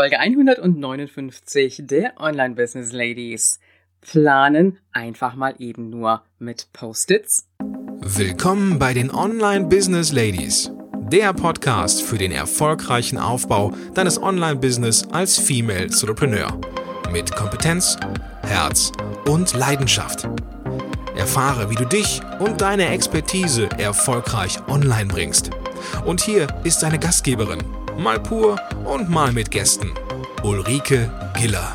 Folge 159 der Online Business Ladies. Planen einfach mal eben nur mit Post-its. Willkommen bei den Online Business Ladies, der Podcast für den erfolgreichen Aufbau deines Online-Business als Female Entrepreneur. Mit Kompetenz, Herz und Leidenschaft. Erfahre, wie du dich und deine Expertise erfolgreich online bringst. Und hier ist deine Gastgeberin, mal pur und mal mit Gästen, Ulrike Giller.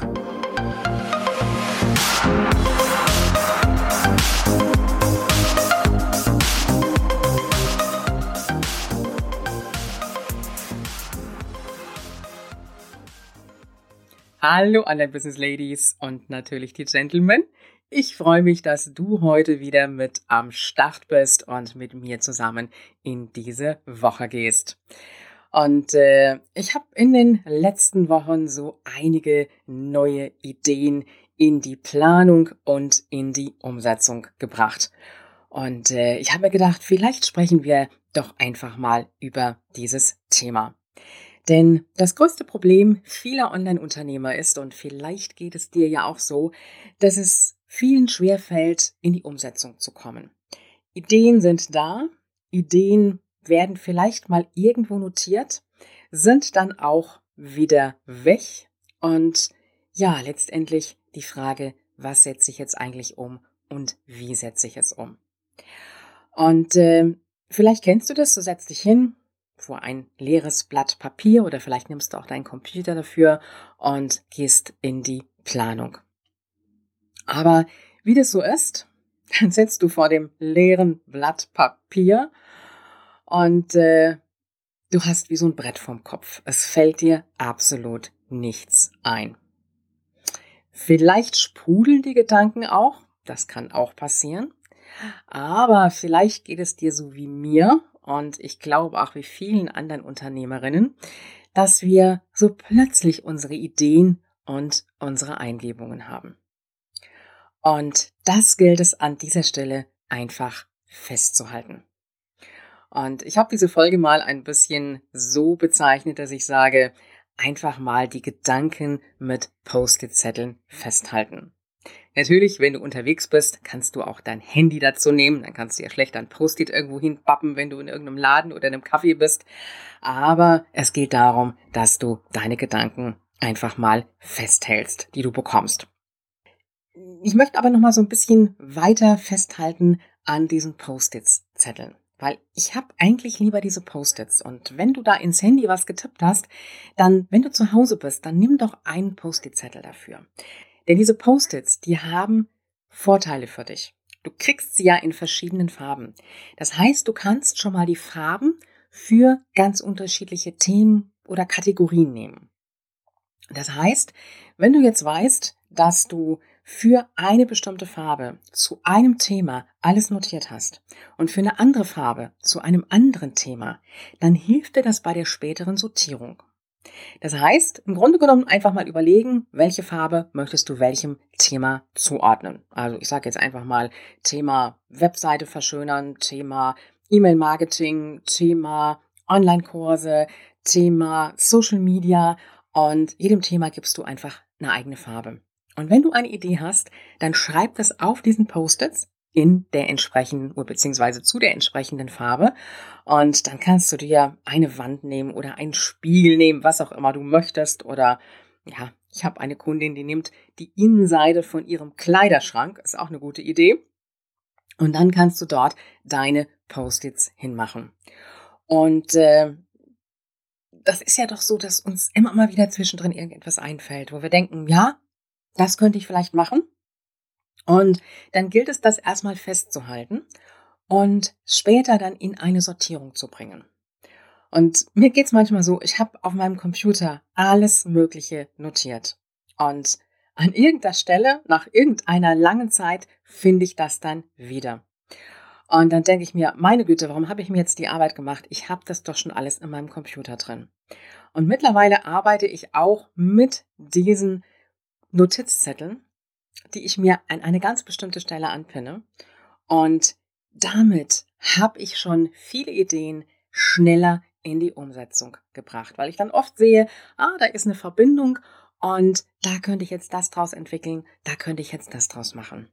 Hallo alle Business Ladies und natürlich die Gentlemen. Ich freue mich, dass du heute wieder mit am Start bist und mit mir zusammen in diese Woche gehst. Und äh, ich habe in den letzten Wochen so einige neue Ideen in die Planung und in die Umsetzung gebracht. Und äh, ich habe mir gedacht, vielleicht sprechen wir doch einfach mal über dieses Thema. Denn das größte Problem vieler Online-Unternehmer ist, und vielleicht geht es dir ja auch so, dass es vielen schwerfällt, in die Umsetzung zu kommen. Ideen sind da, Ideen werden vielleicht mal irgendwo notiert, sind dann auch wieder weg und ja, letztendlich die Frage, was setze ich jetzt eigentlich um und wie setze ich es um? Und äh, vielleicht kennst du das, du setzt dich hin vor ein leeres Blatt Papier oder vielleicht nimmst du auch deinen Computer dafür und gehst in die Planung. Aber wie das so ist, dann sitzt du vor dem leeren Blatt Papier und äh, du hast wie so ein Brett vorm Kopf. Es fällt dir absolut nichts ein. Vielleicht sprudeln die Gedanken auch, das kann auch passieren. Aber vielleicht geht es dir so wie mir und ich glaube auch wie vielen anderen Unternehmerinnen, dass wir so plötzlich unsere Ideen und unsere Eingebungen haben. Und das gilt es an dieser Stelle einfach festzuhalten. Und ich habe diese Folge mal ein bisschen so bezeichnet, dass ich sage, einfach mal die Gedanken mit Post-it-Zetteln festhalten. Natürlich, wenn du unterwegs bist, kannst du auch dein Handy dazu nehmen. Dann kannst du ja schlecht ein Post-it irgendwo hinpappen, wenn du in irgendeinem Laden oder in einem Café bist. Aber es geht darum, dass du deine Gedanken einfach mal festhältst, die du bekommst. Ich möchte aber noch mal so ein bisschen weiter festhalten an diesen Post-its-Zetteln. Weil ich habe eigentlich lieber diese Post-its. Und wenn du da ins Handy was getippt hast, dann, wenn du zu Hause bist, dann nimm doch einen Post-it-Zettel dafür. Denn diese Post-its, die haben Vorteile für dich. Du kriegst sie ja in verschiedenen Farben. Das heißt, du kannst schon mal die Farben für ganz unterschiedliche Themen oder Kategorien nehmen. Das heißt, wenn du jetzt weißt, dass du für eine bestimmte Farbe zu einem Thema alles notiert hast und für eine andere Farbe zu einem anderen Thema, dann hilft dir das bei der späteren Sortierung. Das heißt, im Grunde genommen einfach mal überlegen, welche Farbe möchtest du welchem Thema zuordnen. Also ich sage jetzt einfach mal Thema Webseite verschönern, Thema E-Mail-Marketing, Thema Online-Kurse, Thema Social Media und jedem Thema gibst du einfach eine eigene Farbe. Und wenn du eine Idee hast, dann schreib das auf diesen Post-its in der entsprechenden oder beziehungsweise zu der entsprechenden Farbe. Und dann kannst du dir eine Wand nehmen oder einen Spiegel nehmen, was auch immer du möchtest. Oder ja, ich habe eine Kundin, die nimmt die Innenseite von ihrem Kleiderschrank. Ist auch eine gute Idee. Und dann kannst du dort deine Post-its hinmachen. Und äh, das ist ja doch so, dass uns immer mal wieder zwischendrin irgendetwas einfällt, wo wir denken, ja, das könnte ich vielleicht machen. Und dann gilt es, das erstmal festzuhalten und später dann in eine Sortierung zu bringen. Und mir geht's manchmal so, ich habe auf meinem Computer alles Mögliche notiert. Und an irgendeiner Stelle, nach irgendeiner langen Zeit, finde ich das dann wieder. Und dann denke ich mir, meine Güte, warum habe ich mir jetzt die Arbeit gemacht? Ich habe das doch schon alles in meinem Computer drin. Und mittlerweile arbeite ich auch mit diesen Notizzetteln, die ich mir an eine ganz bestimmte Stelle anpinne. Und damit habe ich schon viele Ideen schneller in die Umsetzung gebracht, weil ich dann oft sehe, ah, da ist eine Verbindung und da könnte ich jetzt das draus entwickeln, da könnte ich jetzt das draus machen.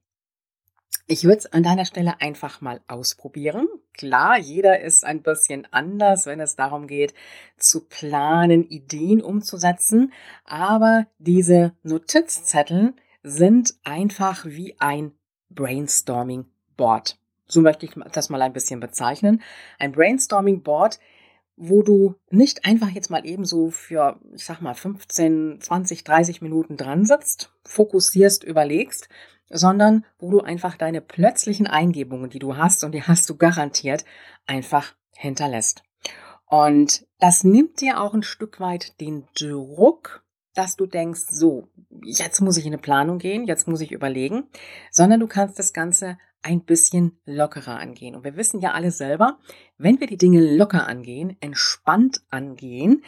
Ich würde es an deiner Stelle einfach mal ausprobieren. Klar, jeder ist ein bisschen anders, wenn es darum geht, zu planen, Ideen umzusetzen. Aber diese Notizzettel sind einfach wie ein Brainstorming-Board. So möchte ich das mal ein bisschen bezeichnen. Ein Brainstorming-Board, wo du nicht einfach jetzt mal eben so für, ich sag mal, 15, 20, 30 Minuten dran sitzt, fokussierst, überlegst, sondern wo du einfach deine plötzlichen Eingebungen, die du hast, und die hast du garantiert, einfach hinterlässt. Und das nimmt dir auch ein Stück weit den Druck, dass du denkst, so, jetzt muss ich in eine Planung gehen, jetzt muss ich überlegen, sondern du kannst das Ganze ein bisschen lockerer angehen. Und wir wissen ja alle selber, wenn wir die Dinge locker angehen, entspannt angehen,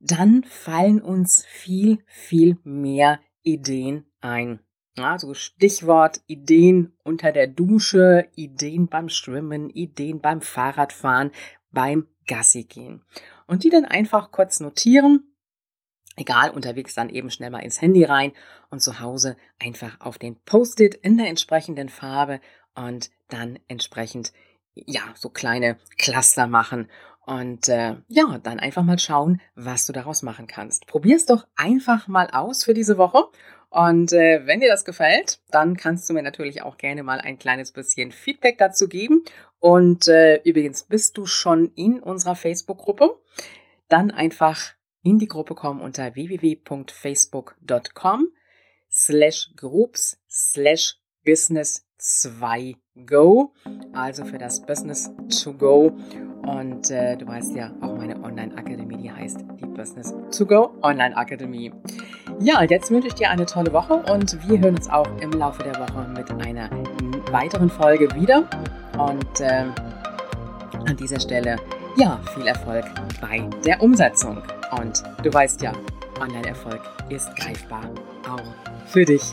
dann fallen uns viel, viel mehr Ideen ein. Also Stichwort Ideen unter der Dusche, Ideen beim Schwimmen, Ideen beim Fahrradfahren, beim Gassi gehen. Und die dann einfach kurz notieren, egal, unterwegs dann eben schnell mal ins Handy rein und zu Hause einfach auf den Post-it in der entsprechenden Farbe und dann entsprechend, ja, so kleine Cluster machen und äh, ja, dann einfach mal schauen, was du daraus machen kannst. Probier's doch einfach mal aus für diese Woche und äh, wenn dir das gefällt, dann kannst du mir natürlich auch gerne mal ein kleines bisschen Feedback dazu geben. Und äh, übrigens, bist du schon in unserer Facebook-Gruppe? Dann einfach in die Gruppe kommen unter www.facebook.com slash groups slash business 2 go. Also für das Business to go. Und äh, du weißt ja, auch meine Online-Akademie, die heißt die Business to go Online-Akademie. Ja, jetzt wünsche ich dir eine tolle Woche und wir hören uns auch im Laufe der Woche mit einer weiteren Folge wieder. Und äh, an dieser Stelle, ja, viel Erfolg bei der Umsetzung. Und du weißt ja, Online-Erfolg ist greifbar, auch für dich.